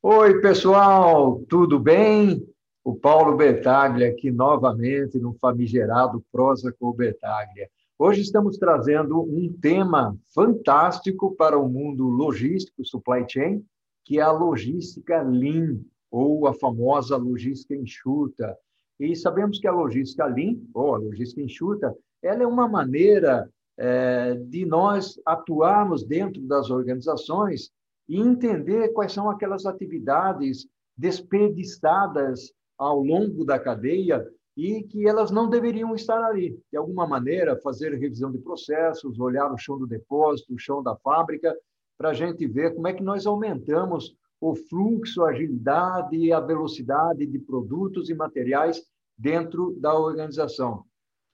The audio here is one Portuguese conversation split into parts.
Oi, pessoal, tudo bem? O Paulo Bertaglia aqui novamente no famigerado Prosa com Bertaglia. Hoje estamos trazendo um tema fantástico para o mundo logístico, supply chain, que é a logística lean, ou a famosa logística enxuta. E sabemos que a logística lean, ou a logística enxuta, ela é uma maneira é, de nós atuarmos dentro das organizações e entender quais são aquelas atividades desperdiçadas ao longo da cadeia e que elas não deveriam estar ali. De alguma maneira, fazer revisão de processos, olhar o chão do depósito, o chão da fábrica, para a gente ver como é que nós aumentamos o fluxo, a agilidade e a velocidade de produtos e materiais dentro da organização.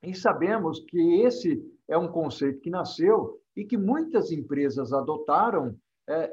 E sabemos que esse é um conceito que nasceu e que muitas empresas adotaram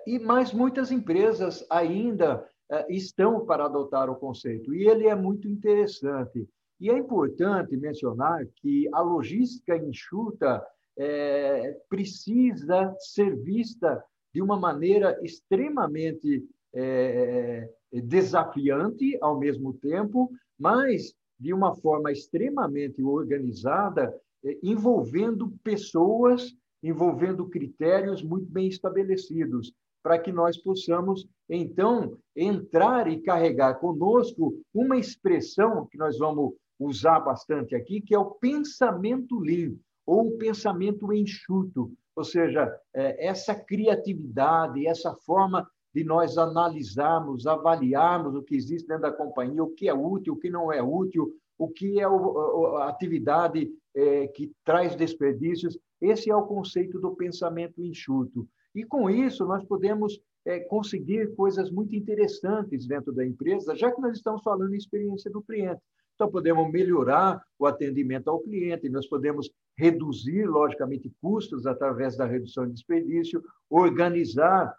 e mais muitas empresas ainda é, estão para adotar o conceito. E ele é muito interessante. E é importante mencionar que a logística enxuta é, precisa ser vista de uma maneira extremamente é, desafiante ao mesmo tempo, mas de uma forma extremamente organizada, é, envolvendo pessoas envolvendo critérios muito bem estabelecidos, para que nós possamos, então, entrar e carregar conosco uma expressão que nós vamos usar bastante aqui, que é o pensamento lean, ou o pensamento enxuto, ou seja, é, essa criatividade, essa forma de nós analisarmos, avaliarmos o que existe dentro da companhia, o que é útil, o que não é útil, o que é a atividade é, que traz desperdícios. Esse é o conceito do pensamento enxuto. E com isso, nós podemos é, conseguir coisas muito interessantes dentro da empresa, já que nós estamos falando em experiência do cliente. Então, podemos melhorar o atendimento ao cliente, nós podemos reduzir, logicamente, custos através da redução de desperdício, organizar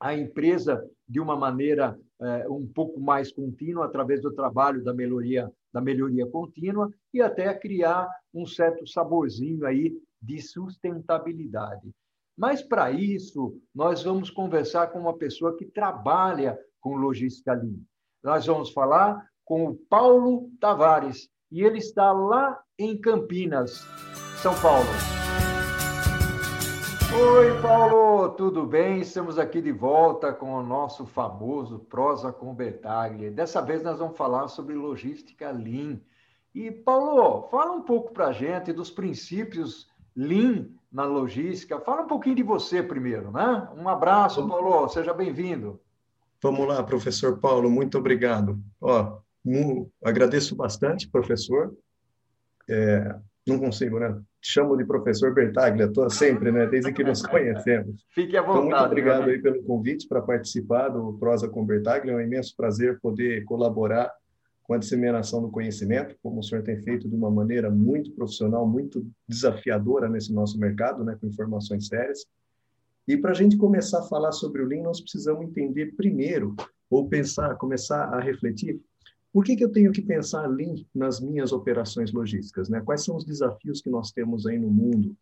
a empresa de uma maneira é, um pouco mais contínua, através do trabalho da melhoria, da melhoria contínua, e até criar um certo saborzinho aí de sustentabilidade. Mas, para isso, nós vamos conversar com uma pessoa que trabalha com logística Lean. Nós vamos falar com o Paulo Tavares, e ele está lá em Campinas, São Paulo. Oi, Paulo, tudo bem? Estamos aqui de volta com o nosso famoso Prosa com Bertaglia. Dessa vez nós vamos falar sobre logística Lean. E, Paulo, fala um pouco para a gente dos princípios Lean na logística. Fala um pouquinho de você primeiro, né? Um abraço, Paulo, seja bem-vindo. Vamos lá, professor Paulo, muito obrigado. Ó, agradeço bastante, professor. É, não consigo, né? Te chamo de professor Bertaglia, estou sempre, né? Desde que nos conhecemos. Fique à vontade. Então, muito obrigado aí pelo convite para participar do Prosa com Bertaglia. É um imenso prazer poder colaborar com a disseminação do conhecimento, como o senhor tem feito de uma maneira muito profissional, muito desafiadora nesse nosso mercado, né, com informações sérias. E para a gente começar a falar sobre o Lean, nós precisamos entender primeiro, ou pensar, começar a refletir, por que, que eu tenho que pensar Lean nas minhas operações logísticas? Né? Quais são os desafios que nós temos aí no mundo?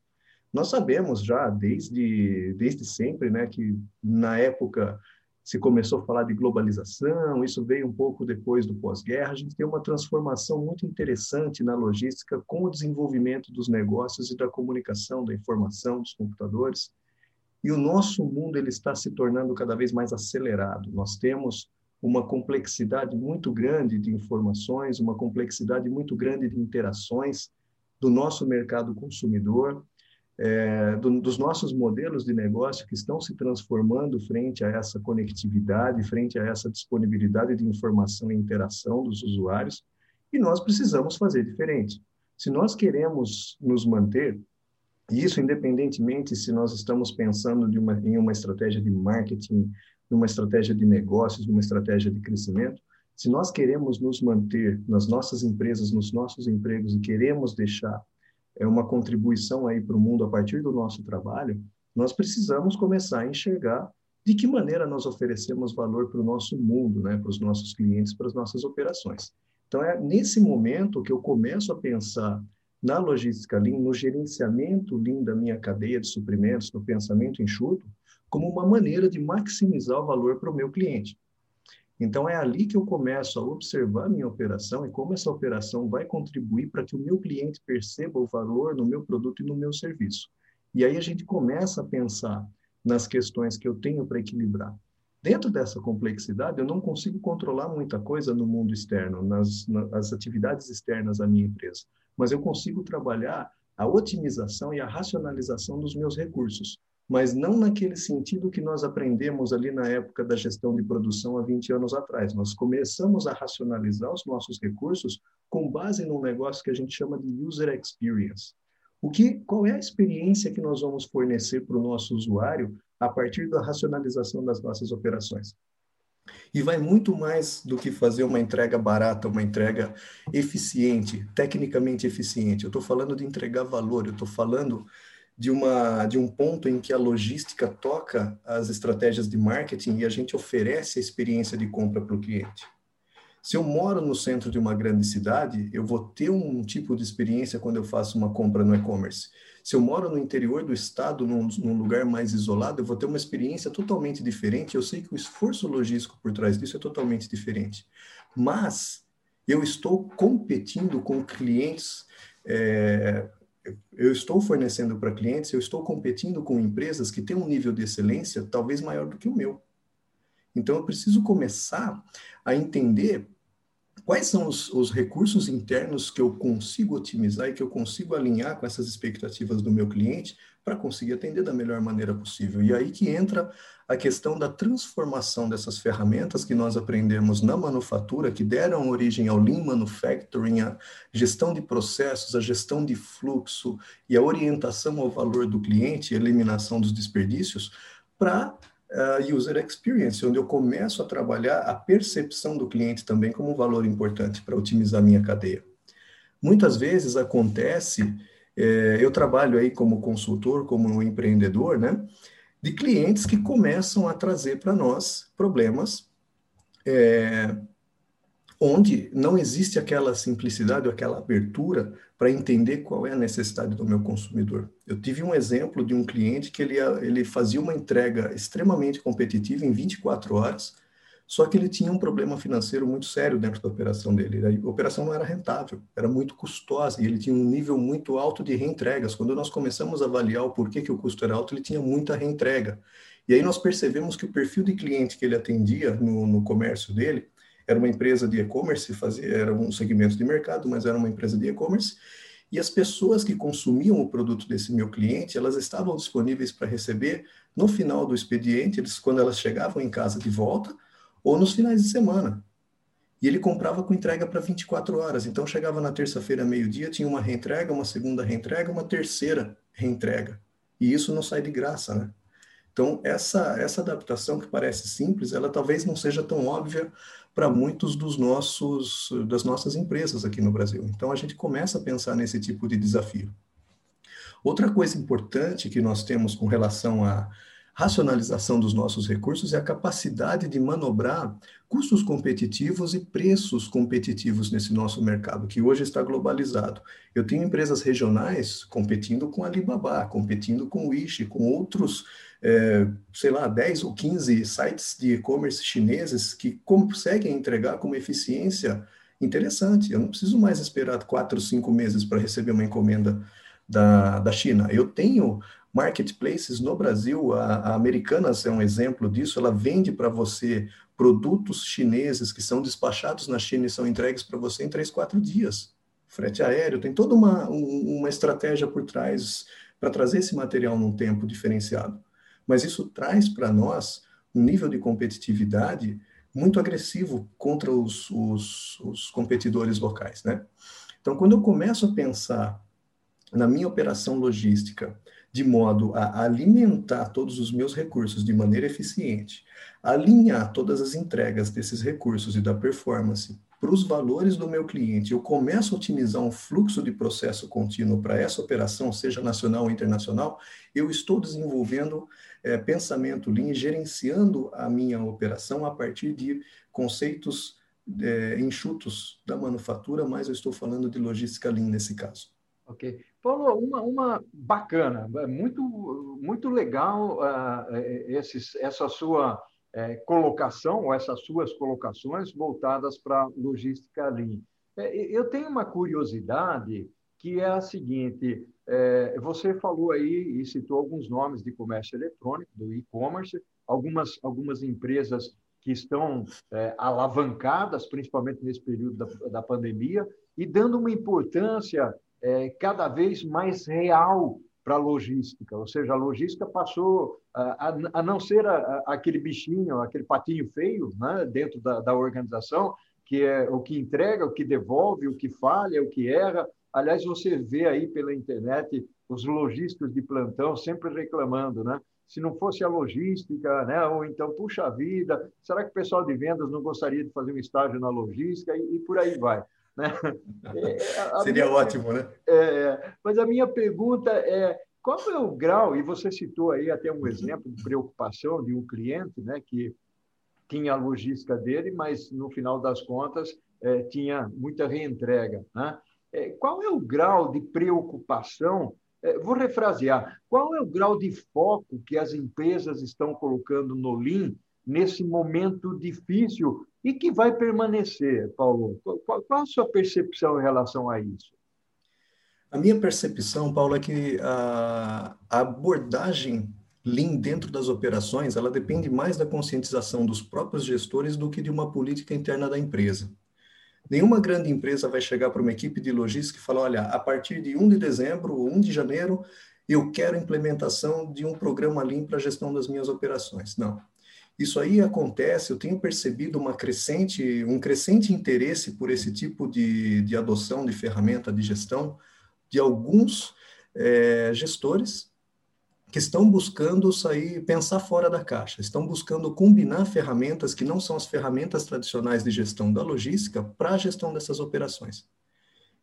Nós sabemos já desde, desde sempre né, que na época se começou a falar de globalização, isso veio um pouco depois do pós-guerra. A gente tem uma transformação muito interessante na logística com o desenvolvimento dos negócios e da comunicação, da informação, dos computadores. E o nosso mundo ele está se tornando cada vez mais acelerado. Nós temos uma complexidade muito grande de informações, uma complexidade muito grande de interações do nosso mercado consumidor, é, do, dos nossos modelos de negócio que estão se transformando frente a essa conectividade, frente a essa disponibilidade de informação e interação dos usuários, e nós precisamos fazer diferente. Se nós queremos nos manter, e isso independentemente se nós estamos pensando uma, em uma estratégia de marketing, numa estratégia de negócios, numa estratégia de crescimento, se nós queremos nos manter nas nossas empresas, nos nossos empregos e queremos deixar é uma contribuição aí para o mundo a partir do nosso trabalho, nós precisamos começar a enxergar de que maneira nós oferecemos valor para o nosso mundo, né, para os nossos clientes, para as nossas operações. Então, é nesse momento que eu começo a pensar na logística Lean, no gerenciamento Lean da minha cadeia de suprimentos, no pensamento enxuto, como uma maneira de maximizar o valor para o meu cliente. Então, é ali que eu começo a observar minha operação e como essa operação vai contribuir para que o meu cliente perceba o valor no meu produto e no meu serviço. E aí a gente começa a pensar nas questões que eu tenho para equilibrar. Dentro dessa complexidade, eu não consigo controlar muita coisa no mundo externo, nas, nas atividades externas da minha empresa, mas eu consigo trabalhar a otimização e a racionalização dos meus recursos, mas não naquele sentido que nós aprendemos ali na época da gestão de produção há 20 anos atrás. Nós começamos a racionalizar os nossos recursos com base num negócio que a gente chama de user experience. O que, qual é a experiência que nós vamos fornecer para o nosso usuário a partir da racionalização das nossas operações? E vai muito mais do que fazer uma entrega barata, uma entrega eficiente, tecnicamente eficiente. Eu estou falando de entregar valor, eu estou falando de, uma, de um ponto em que a logística toca as estratégias de marketing e a gente oferece a experiência de compra para o cliente. Se eu moro no centro de uma grande cidade, eu vou ter um tipo de experiência quando eu faço uma compra no e-commerce. Se eu moro no interior do estado, num, num, lugar mais isolado, eu vou ter uma experiência totalmente diferente. Eu sei que o esforço logístico por trás disso é totalmente diferente. Mas eu estou competindo com clientes, é, eu estou fornecendo para clientes, eu estou competindo com empresas que têm um nível de excelência talvez maior do que o meu. Então, eu preciso começar a entender quais são os, os, recursos internos que eu consigo otimizar e que eu consigo alinhar com essas expectativas do meu cliente para conseguir atender da melhor maneira possível. E aí que entra a questão da transformação dessas ferramentas que nós aprendemos na manufatura, que deram origem ao Lean Manufacturing, a gestão de processos, a gestão de fluxo e a orientação ao valor do cliente, eliminação dos desperdícios, para uh, user experience, onde eu começo a trabalhar a percepção do cliente também como um valor importante para otimizar minha cadeia. Muitas vezes acontece, é, eu trabalho aí como consultor, como um empreendedor, né, de clientes que começam a trazer para nós problemas é, onde não existe aquela simplicidade ou aquela abertura para entender qual é a necessidade do meu consumidor. Eu tive um exemplo de um cliente que ele, ele fazia uma entrega extremamente competitiva em 24 horas, só que ele tinha um problema financeiro muito sério dentro da operação dele. A operação não era rentável, era muito custosa e ele tinha um nível muito alto de reentregas. Quando nós começamos a avaliar o porquê que o custo era alto, ele tinha muita reentrega. E aí nós percebemos que o perfil de cliente que ele atendia no, no comércio dele era uma empresa de e-commerce, era um segmento de mercado, mas era uma empresa de e-commerce, e as pessoas que consumiam o produto desse meu cliente, elas estavam disponíveis para receber no final do expediente, eles, quando elas chegavam em casa de volta, ou nos finais de semana. E ele comprava com entrega para 24 horas. Então chegava na terça-feira, meio-dia, tinha uma reentrega, uma segunda reentrega, uma terceira reentrega. E isso não sai de graça, né? Então, essa, essa adaptação que parece simples, ela talvez não seja tão óbvia para muitos dos nossos das nossas empresas aqui no Brasil. Então a gente começa a pensar nesse tipo de desafio. Outra coisa importante que nós temos com relação à racionalização dos nossos recursos é a capacidade de manobrar custos competitivos e preços competitivos nesse nosso mercado, que hoje está globalizado. Eu tenho empresas regionais competindo com a Alibaba, competindo com o Wish, com outros é, sei lá, 10 ou 15 sites de e-commerce chineses que conseguem entregar com uma eficiência interessante. Eu não preciso mais esperar quatro, cinco meses para receber uma encomenda da, da China. Eu tenho marketplaces no Brasil, a, a Americanas é um exemplo disso, ela vende para você produtos chineses que são despachados na China e são entregues para você em três, quatro dias. Frete aéreo, tem toda uma, um, uma estratégia por trás para trazer esse material num tempo diferenciado mas isso traz para nós um nível de competitividade muito agressivo contra os, os, os, competidores locais, né? Então, quando eu começo a pensar na minha operação logística de modo a alimentar todos os meus recursos de maneira eficiente, alinhar todas as entregas desses recursos e da performance para os valores do meu cliente, eu começo a otimizar um fluxo de processo contínuo para essa operação, seja nacional ou internacional, eu estou desenvolvendo é, pensamento Lean, gerenciando a minha operação a partir de conceitos é, enxutos da manufatura, mas eu estou falando de logística Lean nesse caso. Ok. Paulo, uma, uma bacana, muito, muito legal uh, esses, essa sua é, colocação, ou essas suas colocações voltadas para logística Lean. É, eu tenho uma curiosidade que é a seguinte: é, você falou aí e citou alguns nomes de comércio eletrônico, do e-commerce, algumas, algumas empresas que estão é, alavancadas, principalmente nesse período da, da pandemia, e dando uma importância é, cada vez mais real para a logística, ou seja, a logística passou a, a, a não ser a, aquele bichinho, aquele patinho feio né, dentro da, da organização, que é o que entrega, o que devolve, o que falha, o que erra. Aliás, você vê aí pela internet os lojistas de plantão sempre reclamando, né? Se não fosse a logística, né? Ou então, puxa vida, será que o pessoal de vendas não gostaria de fazer um estágio na logística? E, e por aí vai. Né? É, Seria minha, ótimo, né? É, mas a minha pergunta é qual é o grau, e você citou aí até um exemplo de preocupação de um cliente né, que tinha a logística dele, mas no final das contas é, tinha muita reentrega. Né? É, qual é o grau de preocupação? É, vou refrasear: qual é o grau de foco que as empresas estão colocando no Lean nesse momento difícil e que vai permanecer, Paulo? Qual, qual a sua percepção em relação a isso? A minha percepção, Paulo, é que a, abordagem Lean dentro das operações, ela depende mais da conscientização dos próprios gestores do que de uma política interna da empresa. Nenhuma grande empresa vai chegar para uma equipe de logística e falar, olha, a partir de 1 de dezembro ou 1 de janeiro, eu quero implementação de um programa Lean para a gestão das minhas operações. Não. Isso aí acontece, eu tenho percebido uma crescente, um crescente interesse por esse tipo de, de adoção de ferramenta de gestão de alguns é, gestores que estão buscando sair, pensar fora da caixa, estão buscando combinar ferramentas que não são as ferramentas tradicionais de gestão da logística para a gestão dessas operações.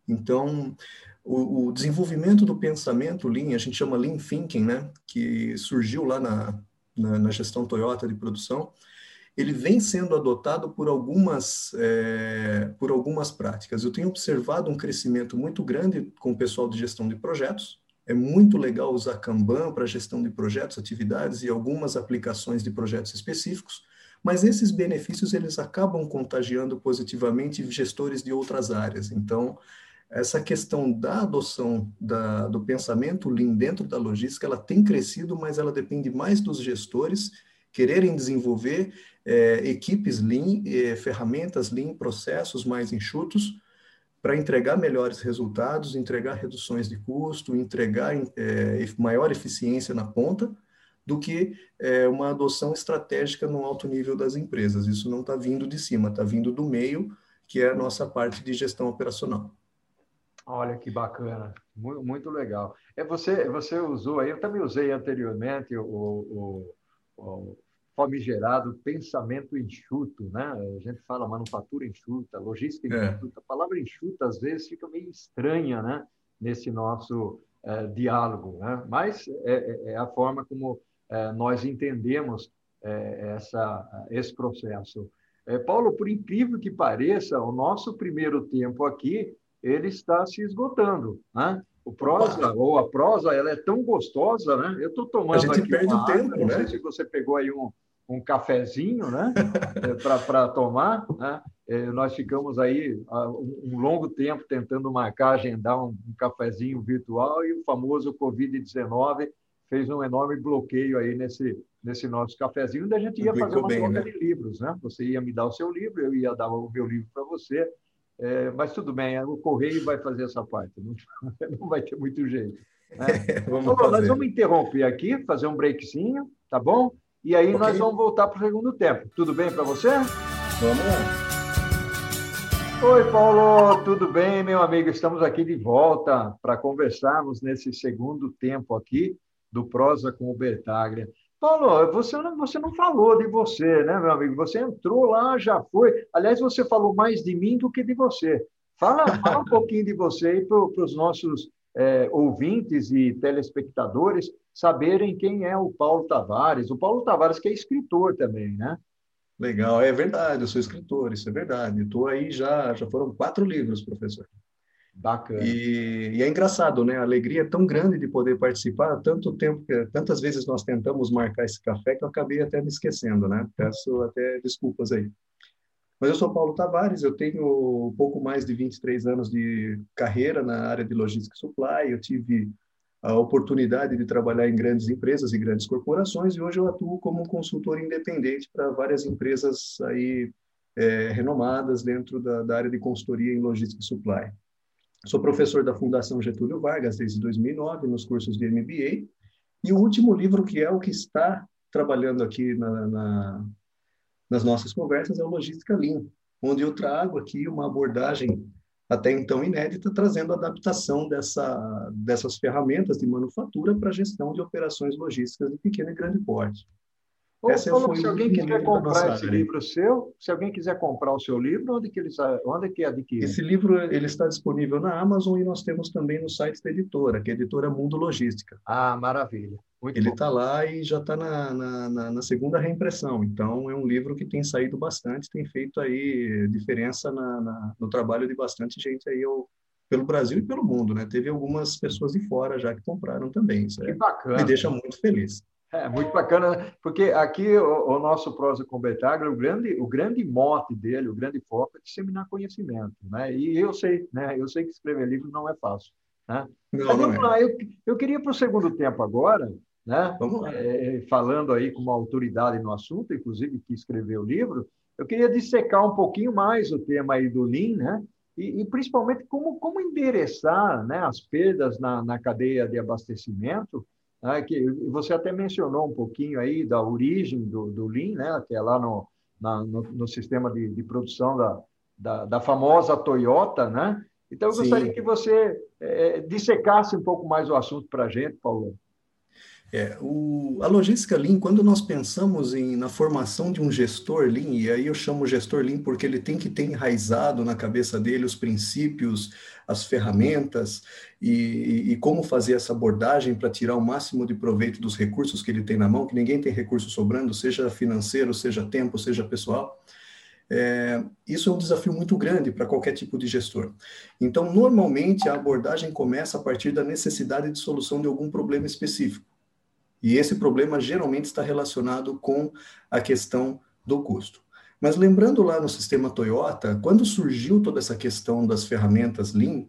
Então, o, o, desenvolvimento do pensamento Lean, a gente chama Lean Thinking, né, que surgiu lá na, na, na gestão Toyota de produção, ele vem sendo adotado por algumas, é, por algumas práticas. Eu tenho observado um crescimento muito grande com o pessoal de gestão de projetos, é muito legal usar Kanban para gestão de projetos, atividades e algumas aplicações de projetos específicos, mas esses benefícios eles acabam contagiando positivamente gestores de outras áreas. Então, essa questão da adoção da, do pensamento Lean dentro da logística, ela tem crescido, mas ela depende mais dos gestores quererem desenvolver é, equipes Lean, é, ferramentas Lean, processos mais enxutos, para entregar melhores resultados, entregar reduções de custo, entregar é, maior eficiência na ponta, do que é, uma adoção estratégica no alto nível das empresas. Isso não está vindo de cima, está vindo do meio, que é a nossa parte de gestão operacional. Olha que bacana, muito, muito legal. É você, você usou aí, eu também usei anteriormente o, o, o famigerado pensamento enxuto, né? A gente fala manufatura enxuta, logística é. enxuta. A palavra enxuta, às vezes, fica meio estranha, né? Nesse nosso é, diálogo, né? Mas é, é, é a forma como é, nós entendemos é, essa, esse processo. Paulo, por incrível que pareça, o nosso primeiro tempo aqui, ele está se esgotando, né? O prosa, ou a prosa, ela é tão gostosa, né? Eu estou tomando a gente aqui perde o tempo, não né? sei se você pegou aí um, um cafezinho né, é, para tomar. Né? É, nós ficamos aí um longo tempo tentando marcar, agendar um, um cafezinho virtual e o famoso Covid-19 fez um enorme bloqueio aí nesse, nesse nosso cafezinho, onde a gente ia fazer uma bem, troca né? de livros. Né? Você ia me dar o seu livro, eu ia dar o meu livro para você, é, mas tudo bem, o correio vai fazer essa parte, não, não vai ter muito jeito. Né? vamos então, nós vamos interromper aqui, fazer um breakzinho, tá bom? E aí okay. nós vamos voltar para o segundo tempo. Tudo bem para você? Vamos lá. Oi, Paulo, tudo bem, meu amigo? Estamos aqui de volta para conversarmos nesse segundo tempo aqui do Prosa com o Bertaglia. Paulo, você não, você não falou de você, né, meu amigo? Você entrou lá, já foi. Aliás, você falou mais de mim do que de você. Fala, fala um pouquinho de você aí para os nossos é, ouvintes e telespectadores saberem quem é o Paulo Tavares. O Paulo Tavares que é escritor também, né? Legal, é verdade, eu sou escritor, isso é verdade. Estou aí já, já foram quatro livros, professor. Bacana. E, e, é engraçado, né? A alegria é tão grande de poder participar, tanto tempo, tantas vezes nós tentamos marcar esse café que eu acabei até me esquecendo, né? Peço até desculpas aí. Mas eu sou Paulo Tavares, eu tenho pouco mais de 23 anos de carreira na área de logística e supply. Eu tive a oportunidade de trabalhar em grandes empresas e grandes corporações e hoje eu atuo como consultor independente para várias empresas aí é, renomadas dentro da, da área de consultoria em logística e supply. Sou professor da Fundação Getúlio Vargas desde 2009 nos cursos de MBA. E o último livro, que é o que está trabalhando aqui na, na, nas nossas conversas, é o Logística Lean, onde eu trago aqui uma abordagem até então inédita, trazendo adaptação dessa, dessas ferramentas de manufatura para a gestão de operações logísticas de pequeno e grande porte. Essa Paulo, se alguém quiser comprar esse livro seu, se alguém quiser comprar o seu livro, onde que ele onde que adquire? Esse livro ele está disponível na Amazon e nós temos também no site da editora, que é a editora Mundo Logística. Ah, maravilha. Muito ele está lá e já está na, na, na, na, segunda reimpressão. Então, é um livro que tem saído bastante, tem feito aí diferença na, no trabalho de bastante gente aí ao, pelo Brasil e pelo mundo, né? Teve algumas pessoas de fora já que compraram também. Isso que é, bacana. Me deixa muito feliz. É muito bacana, né? porque aqui o, o nosso prosa com Betaglia, o grande, o grande mote dele, o grande foco é disseminar conhecimento, né? E eu sei, né? Eu sei que escrever livro não é fácil, né? Não, Mas vamos não é. lá, eu, eu queria para o segundo tempo agora, né? Vamos lá. É, falando aí com uma autoridade no assunto, inclusive que escreveu o livro, eu queria dissecar um pouquinho mais o tema aí do Lean, né? E, e principalmente como, como endereçar né, as perdas na, na cadeia de abastecimento né, que você até mencionou um pouquinho aí da origem do, do Lean, né, que é lá no, na, no, no, sistema de, de produção da, da, da, famosa Toyota, né? Então, eu Sim. gostaria que você é, dissecasse um pouco mais o assunto para a gente, Paulo. É, o, a logística Lean, quando nós pensamos em, na formação de um gestor Lean, e aí eu chamo gestor Lean porque ele tem que ter enraizado na cabeça dele os princípios, as ferramentas e, e como fazer essa abordagem para tirar o máximo de proveito dos recursos que ele tem na mão, que ninguém tem recurso sobrando, seja financeiro, seja tempo, seja pessoal. É, isso é um desafio muito grande para qualquer tipo de gestor. Então, normalmente, a abordagem começa a partir da necessidade de solução de algum problema específico. E esse problema geralmente está relacionado com a questão do custo. Mas lembrando lá no sistema Toyota, quando surgiu toda essa questão das ferramentas Lean,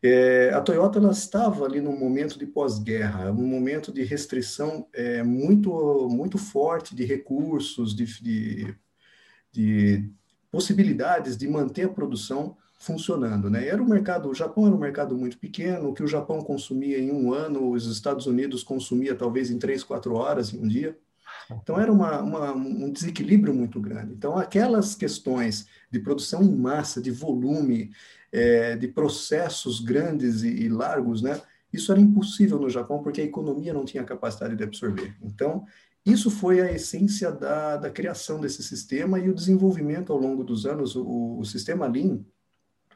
é, a Toyota ela estava ali num momento de pós-guerra, um momento de restrição é, muito, muito forte de recursos, de, de, de possibilidades de manter a produção funcionando, né? Era um mercado, o Japão era um mercado muito pequeno, o que o Japão consumia em um ano, os Estados Unidos consumia talvez em três, quatro horas em um dia. Então era uma, uma, um desequilíbrio muito grande. Então aquelas questões de produção em massa, de volume, é, de processos grandes e, e largos, né? Isso era impossível no Japão porque a economia não tinha capacidade de absorver. Então isso foi a essência da, da criação desse sistema e o desenvolvimento ao longo dos anos. O, o sistema Lean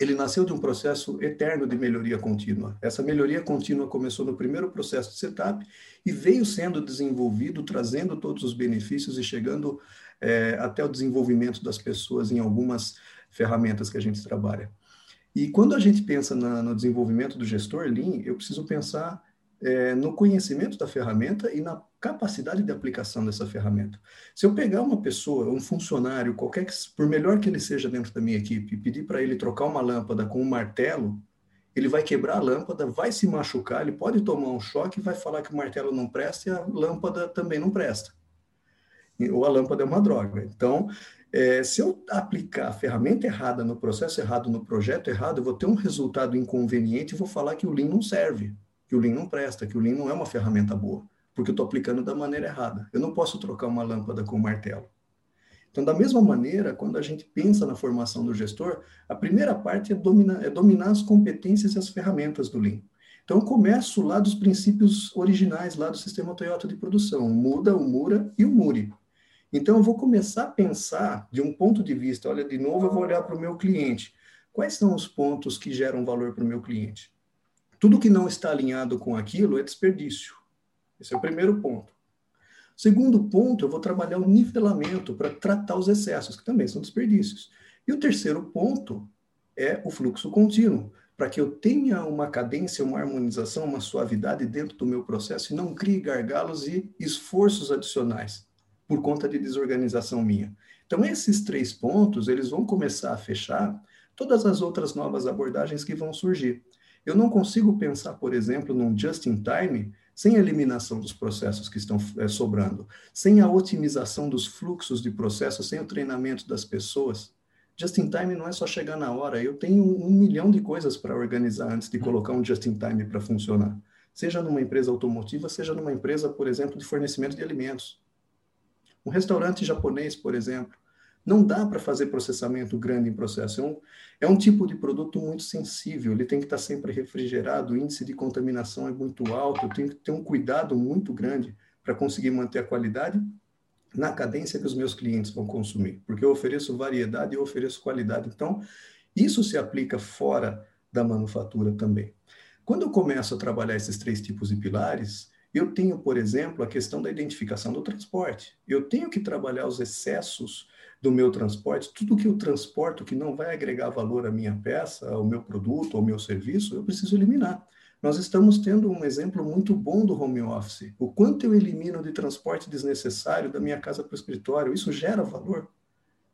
ele nasceu de um processo eterno de melhoria contínua. Essa melhoria contínua começou no primeiro processo de setup e veio sendo desenvolvido, trazendo todos os benefícios e chegando é, até o desenvolvimento das pessoas em algumas ferramentas que a gente trabalha. E quando a gente pensa na, no desenvolvimento do gestor Lean, eu preciso pensar é, no conhecimento da ferramenta e na capacidade de aplicação dessa ferramenta. Se eu pegar uma pessoa, um funcionário, qualquer que, por melhor que ele seja dentro da minha equipe, e pedir para ele trocar uma lâmpada com um martelo, ele vai quebrar a lâmpada, vai se machucar, ele pode tomar um choque e vai falar que o martelo não presta e a lâmpada também não presta. Ou a lâmpada é uma droga. Então, é, se eu aplicar a ferramenta errada no processo errado, no projeto errado, eu vou ter um resultado inconveniente e vou falar que o Lean não serve que o Lean não presta, que o Lean não é uma ferramenta boa, porque eu estou aplicando da maneira errada. Eu não posso trocar uma lâmpada com um martelo. Então, da mesma maneira, quando a gente pensa na formação do gestor, a primeira parte é dominar, é dominar as competências e as ferramentas do Lean. Então, eu começo lá dos princípios originais lá do sistema Toyota de produção, o Muda, o Mura e o Muri. Então, eu vou começar a pensar de um ponto de vista, olha, de novo eu vou olhar para o meu cliente. Quais são os pontos que geram valor para o meu cliente? Tudo que não está alinhado com aquilo é desperdício. Esse é o primeiro ponto. Segundo ponto, eu vou trabalhar o nivelamento para tratar os excessos, que também são desperdícios. E o terceiro ponto é o fluxo contínuo, para que eu tenha uma cadência, uma harmonização, uma suavidade dentro do meu processo e não crie gargalos e esforços adicionais por conta de desorganização minha. Então, esses três pontos, eles vão começar a fechar todas as outras novas abordagens que vão surgir. Eu não consigo pensar, por exemplo, num just-in-time sem a eliminação dos processos que estão é, sobrando, sem a otimização dos fluxos de processos, sem o treinamento das pessoas. Just-in-time não é só chegar na hora. Eu tenho um milhão de coisas para organizar antes de colocar um just-in-time para funcionar. Seja numa empresa automotiva, seja numa empresa, por exemplo, de fornecimento de alimentos. Um restaurante japonês, por exemplo, não dá para fazer processamento grande em processo. É um, é um tipo de produto muito sensível, ele tem que estar sempre refrigerado, o índice de contaminação é muito alto, eu tenho que ter um cuidado muito grande para conseguir manter a qualidade na cadência que os meus clientes vão consumir, porque eu ofereço variedade e ofereço qualidade. Então, isso se aplica fora da manufatura também. Quando eu começo a trabalhar esses três tipos de pilares, eu tenho, por exemplo, a questão da identificação do transporte. Eu tenho que trabalhar os excessos do meu transporte, tudo que eu transporto que não vai agregar valor à minha peça, ao meu produto, ao meu serviço, eu preciso eliminar. Nós estamos tendo um exemplo muito bom do home office. O quanto eu elimino de transporte desnecessário da minha casa para o escritório, isso gera valor.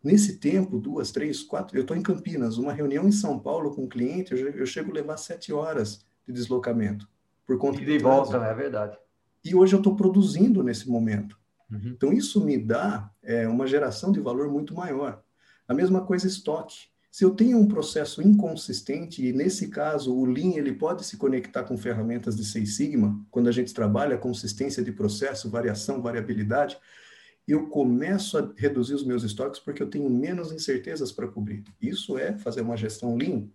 Nesse tempo, duas, três, quatro, eu estou em Campinas, uma reunião em São Paulo com um cliente, eu, eu chego a levar sete horas de deslocamento. Por conta e de volta, é verdade. E hoje eu estou produzindo nesse momento. Uhum. Então, isso me dá é, uma geração de valor muito maior. A mesma coisa estoque. Se eu tenho um processo inconsistente, e nesse caso o Lean ele pode se conectar com ferramentas de Six Sigma, quando a gente trabalha consistência de processo, variação, variabilidade, eu começo a reduzir os meus estoques porque eu tenho menos incertezas para cobrir. Isso é fazer uma gestão Lean.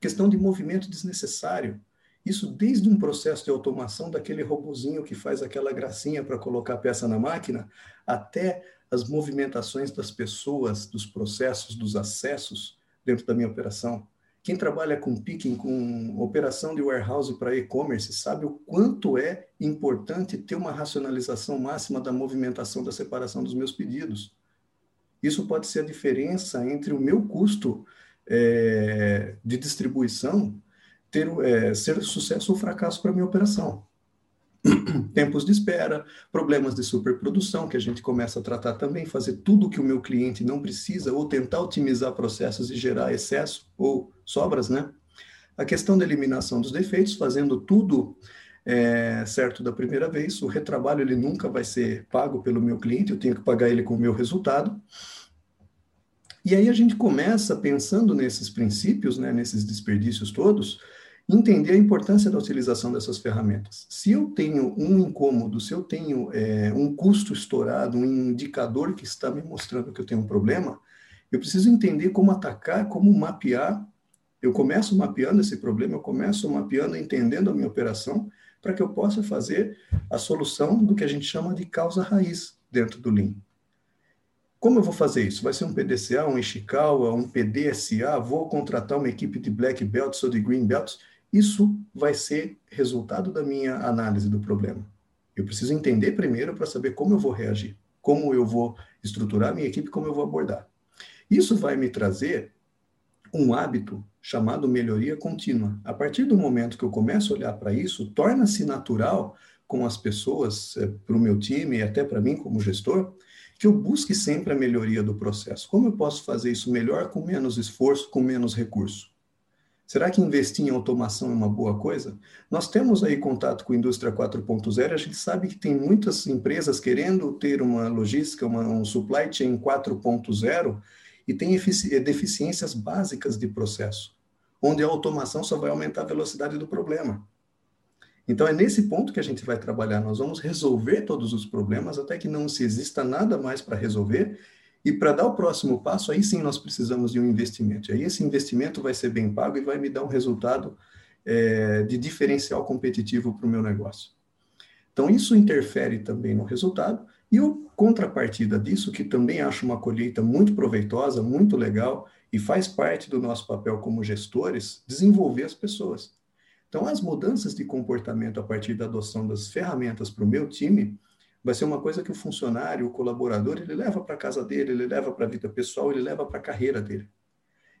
Questão de movimento desnecessário. Isso desde um processo de automação daquele robozinho que faz aquela gracinha para colocar a peça na máquina, até as movimentações das pessoas, dos processos, dos acessos dentro da minha operação. Quem trabalha com picking, com operação de warehouse para e-commerce, sabe o quanto é importante ter uma racionalização máxima da movimentação da separação dos meus pedidos. Isso pode ser a diferença entre o meu custo é, de distribuição ter, é, ser sucesso ou fracasso para minha operação. Tempos de espera, problemas de superprodução, que a gente começa a tratar também, fazer tudo que o meu cliente não precisa, ou tentar otimizar processos e gerar excesso ou sobras, né? A questão da eliminação dos defeitos, fazendo tudo é, certo da primeira vez, o retrabalho ele nunca vai ser pago pelo meu cliente, eu tenho que pagar ele com o meu resultado. E aí a gente começa pensando nesses princípios, né, nesses desperdícios todos, entender a importância da utilização dessas ferramentas. Se eu tenho um incômodo, se eu tenho é, um custo estourado, um indicador que está me mostrando que eu tenho um problema, eu preciso entender como atacar, como mapear. Eu começo mapeando esse problema, eu começo mapeando, entendendo a minha operação, para que eu possa fazer a solução do que a gente chama de causa raiz dentro do Lean. Como eu vou fazer isso? Vai ser um PDCA, um Ishikawa, um PDSA? Vou contratar uma equipe de Black Belts ou de Green Belts? Isso vai ser resultado da minha análise do problema. Eu preciso entender primeiro para saber como eu vou reagir, como eu vou estruturar minha equipe, como eu vou abordar. Isso vai me trazer um hábito chamado melhoria contínua. A partir do momento que eu começo a olhar para isso, torna-se natural com as pessoas, é, para o meu time e até para mim como gestor, que eu busque sempre a melhoria do processo. Como eu posso fazer isso melhor com menos esforço, com menos recurso? Será que investir em automação é uma boa coisa? Nós temos aí contato com a indústria 4.0, a gente sabe que tem muitas empresas querendo ter uma logística, uma, um supply chain 4.0 e tem deficiências básicas de processo, onde a automação só vai aumentar a velocidade do problema. Então é nesse ponto que a gente vai trabalhar. Nós vamos resolver todos os problemas até que não se exista nada mais para resolver e para dar o próximo passo, aí sim nós precisamos de um investimento. E aí esse investimento vai ser bem pago e vai me dar um resultado é, de diferencial competitivo para o meu negócio. Então, isso interfere também no resultado. E o contrapartida disso, que também acho uma colheita muito proveitosa, muito legal, e faz parte do nosso papel como gestores, desenvolver as pessoas. Então, as mudanças de comportamento a partir da adoção das ferramentas para o meu time vai ser uma coisa que o funcionário, o colaborador, ele leva para a casa dele, ele leva para a vida pessoal, ele leva para a carreira dele.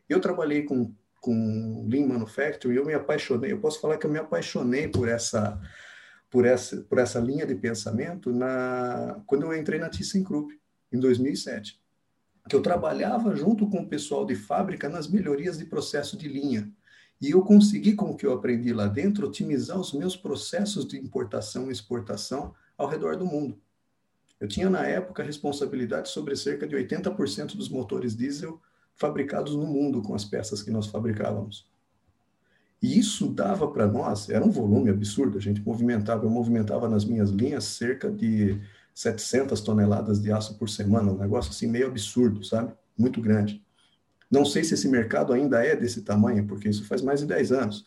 Eu trabalhei com com Lean Manufacturing, eu me apaixonei, eu posso falar que eu me apaixonei por essa por essa por essa linha de pensamento na quando eu entrei na ThyssenKrupp em 2007, que eu trabalhava junto com o pessoal de fábrica nas melhorias de processo de linha. E eu consegui, com o que eu aprendi lá dentro, otimizar os meus processos de importação e exportação ao redor do mundo. Eu tinha, na época, responsabilidade sobre cerca de 80% dos motores diesel fabricados no mundo com as peças que nós fabricávamos. E isso dava para nós, era um volume absurdo, a gente movimentava, eu movimentava nas minhas linhas cerca de 700 toneladas de aço por semana, um negócio assim meio absurdo, sabe? Muito grande. Não sei se esse mercado ainda é desse tamanho, porque isso faz mais de 10 anos,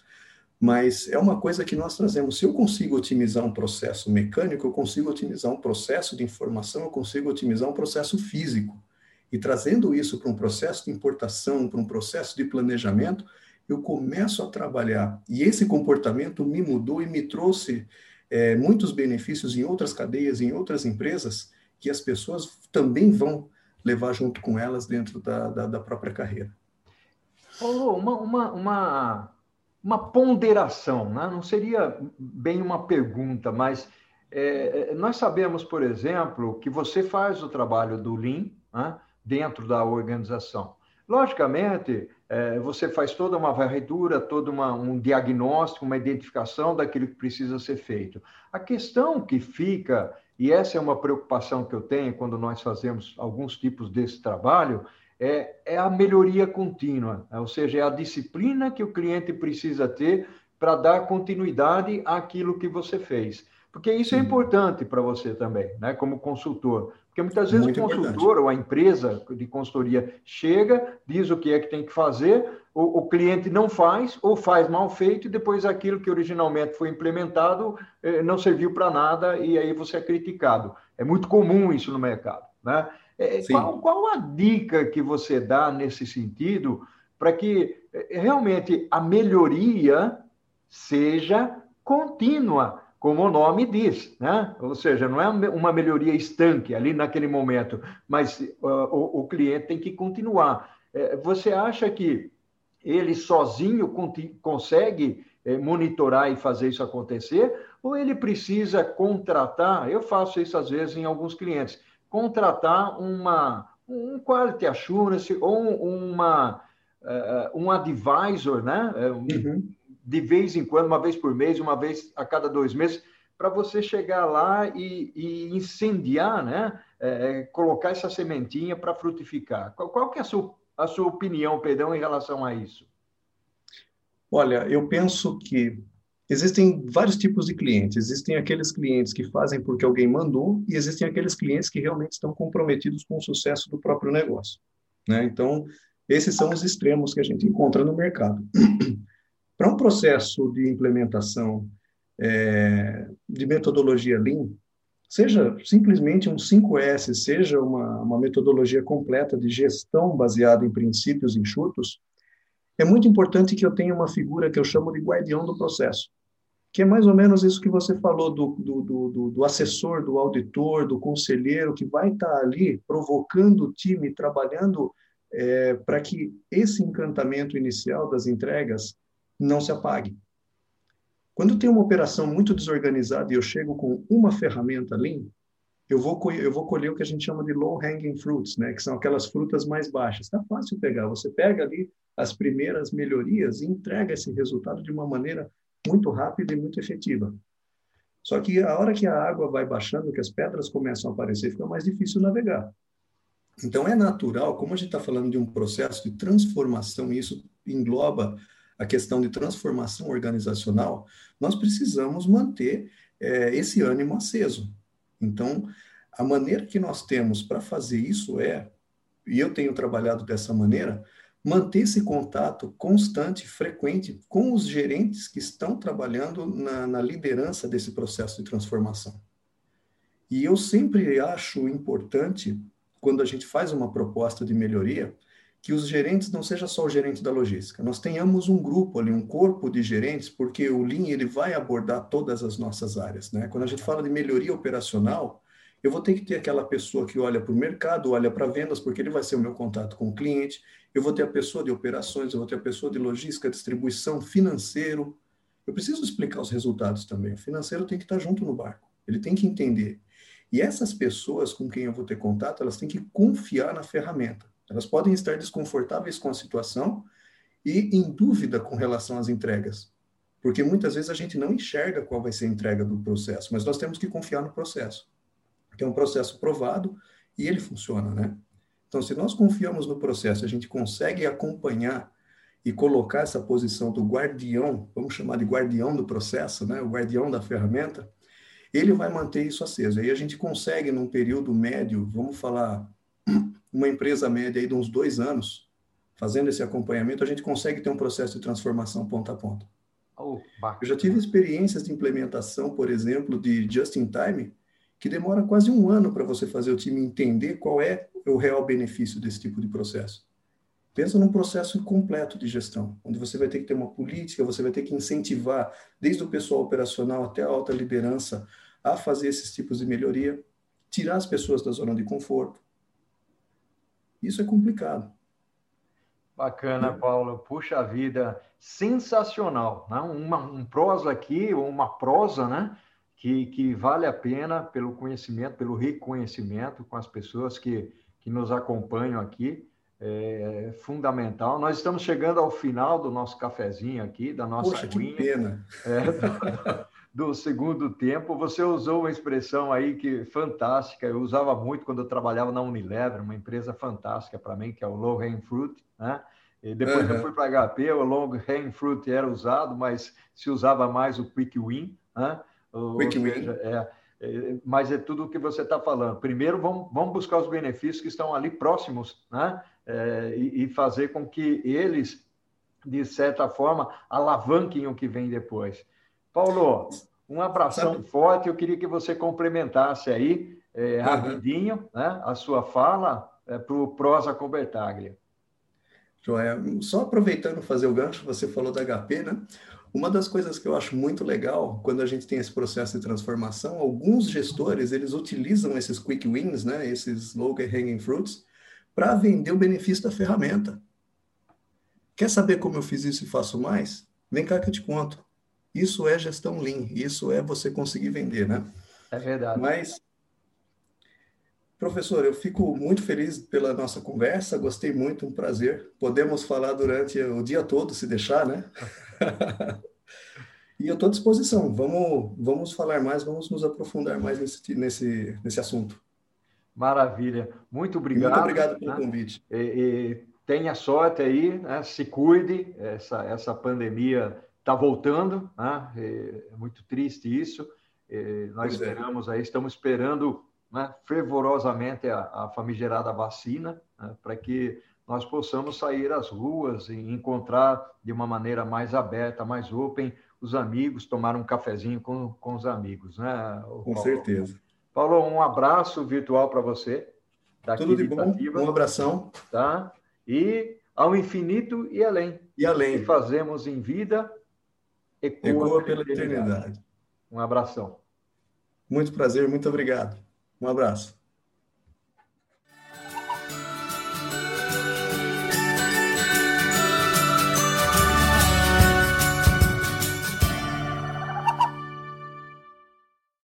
mas é uma coisa que nós trazemos. Se eu consigo otimizar um processo mecânico, eu consigo otimizar um processo de informação, eu consigo otimizar um processo físico. E trazendo isso para um processo de importação, para um processo de planejamento, eu começo a trabalhar. E esse comportamento me mudou e me trouxe é, muitos benefícios em outras cadeias, em outras empresas, que as pessoas também vão levar junto com elas dentro da, da, da própria carreira. Paulo, uma, uma, uma, uma ponderação, né? não seria bem uma pergunta, mas é, é, nós sabemos, por exemplo, que você faz o trabalho do Lean né? dentro da organização. Logicamente, é, você faz toda uma varredura, todo uma, um diagnóstico, uma identificação daquilo que precisa ser feito. A questão que fica, e essa é uma preocupação que eu tenho quando nós fazemos alguns tipos desse trabalho, é, é a melhoria contínua, ou seja, é a disciplina que o cliente precisa ter para dar continuidade àquilo que você fez. Porque isso é importante para você também, né, como consultor. Porque muitas vezes Muito o consultor importante. ou a empresa de consultoria chega, diz o que é que tem que fazer, o, o, cliente não faz, ou faz mal feito, e depois aquilo que originalmente foi implementado eh, não serviu para nada, e aí você é criticado. É muito comum isso no mercado. Né? É, qual, qual a dica que você dá nesse sentido para que eh, realmente a melhoria seja contínua? como o nome diz, né? Ou seja, não é uma melhoria estanque ali naquele momento, mas uh, o, o, cliente tem que continuar. É, você acha que ele sozinho consegue é, monitorar e fazer isso acontecer? Ou ele precisa contratar? Eu faço isso às vezes em alguns clientes. Contratar uma um quality assurance ou uma uh, um advisor, né? É, uhum de vez em quando, uma vez por mês, uma vez a cada dois meses, para você chegar lá e, e incendiar, né? É colocar essa sementinha para frutificar. Qual, qual que é a sua, a sua opinião, Pedrão, em relação a isso? Olha, eu penso que existem vários tipos de clientes. Existem aqueles clientes que fazem porque alguém mandou e existem aqueles clientes que realmente estão comprometidos com o sucesso do próprio negócio. Né? Então, esses são os extremos que a gente encontra no mercado. Para um processo de implementação é, de metodologia Lean, seja simplesmente um 5S, seja uma, uma metodologia completa de gestão baseada em princípios enxutos, é muito importante que eu tenha uma figura que eu chamo de guardião do processo, que é mais ou menos isso que você falou do, do, do, do assessor, do auditor, do conselheiro, que vai estar ali provocando o time, trabalhando é, para que esse encantamento inicial das entregas não se apague. Quando tem uma operação muito desorganizada e eu chego com uma ferramenta Lean, eu vou, eu vou colher o que a gente chama de low hanging fruits, né? que são aquelas frutas mais baixas. Está fácil pegar. Você pega ali as primeiras melhorias e entrega esse resultado de uma maneira muito rápida e muito efetiva. Só que a hora que a água vai baixando, que as pedras começam a aparecer, fica mais difícil navegar. Então é natural, como a gente está falando de um processo de transformação, e isso engloba a questão de transformação organizacional, nós precisamos manter é, esse ânimo aceso. Então, a maneira que nós temos para fazer isso é, e eu tenho trabalhado dessa maneira, manter esse contato constante, frequente com os gerentes que estão trabalhando na, na liderança desse processo de transformação. E eu sempre acho importante, quando a gente faz uma proposta de melhoria, que os gerentes não seja só o gerente da logística, nós tenhamos um grupo ali, um corpo de gerentes, porque o Lean ele vai abordar todas as nossas áreas, né? Quando a gente fala de melhoria operacional, Eu vou ter que ter aquela pessoa que olha para o mercado, olha para vendas, porque ele vai ser o meu contato com o cliente. Eu vou ter a pessoa de operações, eu vou ter a pessoa de logística, distribuição, financeiro. Eu preciso explicar os resultados também. O financeiro tem que estar junto no barco. Ele tem que entender. E essas pessoas com quem eu vou ter contato, elas têm que confiar na ferramenta. Elas podem estar desconfortáveis com a situação e em dúvida com relação às entregas. Porque muitas vezes a gente não enxerga qual vai ser a entrega do processo, mas nós temos que confiar no processo. Que é um processo provado e ele funciona, né? Então, se nós confiamos no processo, a gente consegue acompanhar e colocar essa posição do guardião, vamos chamar de guardião do processo, né? O guardião da ferramenta, ele vai manter isso aceso. Aí a gente consegue, num período médio, vamos falar, uma empresa média aí de uns dois anos, fazendo esse acompanhamento, a gente consegue ter um processo de transformação ponta a ponta. Oh, Eu já tive experiências de implementação, por exemplo, de just-in-time, que demora quase um ano para você fazer o time entender qual é o real benefício desse tipo de processo. Pensa num processo completo de gestão, onde você vai ter que ter uma política, você vai ter que incentivar, desde o pessoal operacional até a alta liderança, a fazer esses tipos de melhoria, tirar as pessoas da zona de conforto. Isso é complicado. Bacana, Paulo. Puxa vida, sensacional. Né? Uma, um prosa aqui, uma prosa, né? Que, que vale a pena pelo conhecimento, pelo reconhecimento com as pessoas que, que nos acompanham aqui. É, é fundamental. Nós estamos chegando ao final do nosso cafezinho aqui, da nossa Poxa, que pena. É, do segundo tempo. Você usou uma expressão aí que fantástica, eu usava muito quando eu trabalhava na Unilever, uma empresa fantástica para mim, que é o Low Hang Fruit, né? E depois uhum. eu fui para HP, o Long Hang Fruit era usado, mas se usava mais o Quick Win, né? Quick Win. É, é, mas é tudo o que você está falando. Primeiro, vamos, vamos buscar os benefícios que estão ali próximos, né? É, e, e fazer com que eles, de certa forma, alavanquem o que vem depois. Paulo, um abração Sabe? forte. Eu queria que você complementasse aí, é, rapidinho, uhum. né, a sua fala é, para o Prosa Cobertaglia. Joia. Só aproveitando fazer o gancho, você falou da HP, né? Uma das coisas que eu acho muito legal quando a gente tem esse processo de transformação, alguns gestores eles utilizam esses quick wins, né? Esses low hanging fruits, para vender o benefício da ferramenta. Quer saber como eu fiz isso e faço mais? Vem cá que eu te conto. Isso é gestão lean, isso é você conseguir vender, né? É verdade. Mas, professor, eu fico muito feliz pela nossa conversa, gostei muito, um prazer. Podemos falar durante o dia todo, se deixar, né? e eu estou à disposição. Vamos, vamos falar mais, vamos nos aprofundar mais nesse, nesse, nesse assunto. Maravilha. Muito obrigado. Muito obrigado pelo né? convite. E, e, tenha sorte aí, né? se cuide. Essa, essa pandemia está voltando, né? é muito triste isso. É, nós pois é. esperamos é. aí, estamos esperando né, fervorosamente a, a, famigerada vacina né, para que nós possamos sair às ruas e encontrar de uma maneira mais aberta, mais open, os amigos, tomar um cafezinho com, com os amigos, né? Com Paulo. certeza. Paulo, um abraço virtual para você. Tudo de bom, um abração. Tá? E ao infinito e além. E além. Que fazemos em vida ecoa, ecoa pela eternidade. eternidade. Um abração. Muito prazer, muito obrigado. Um abraço.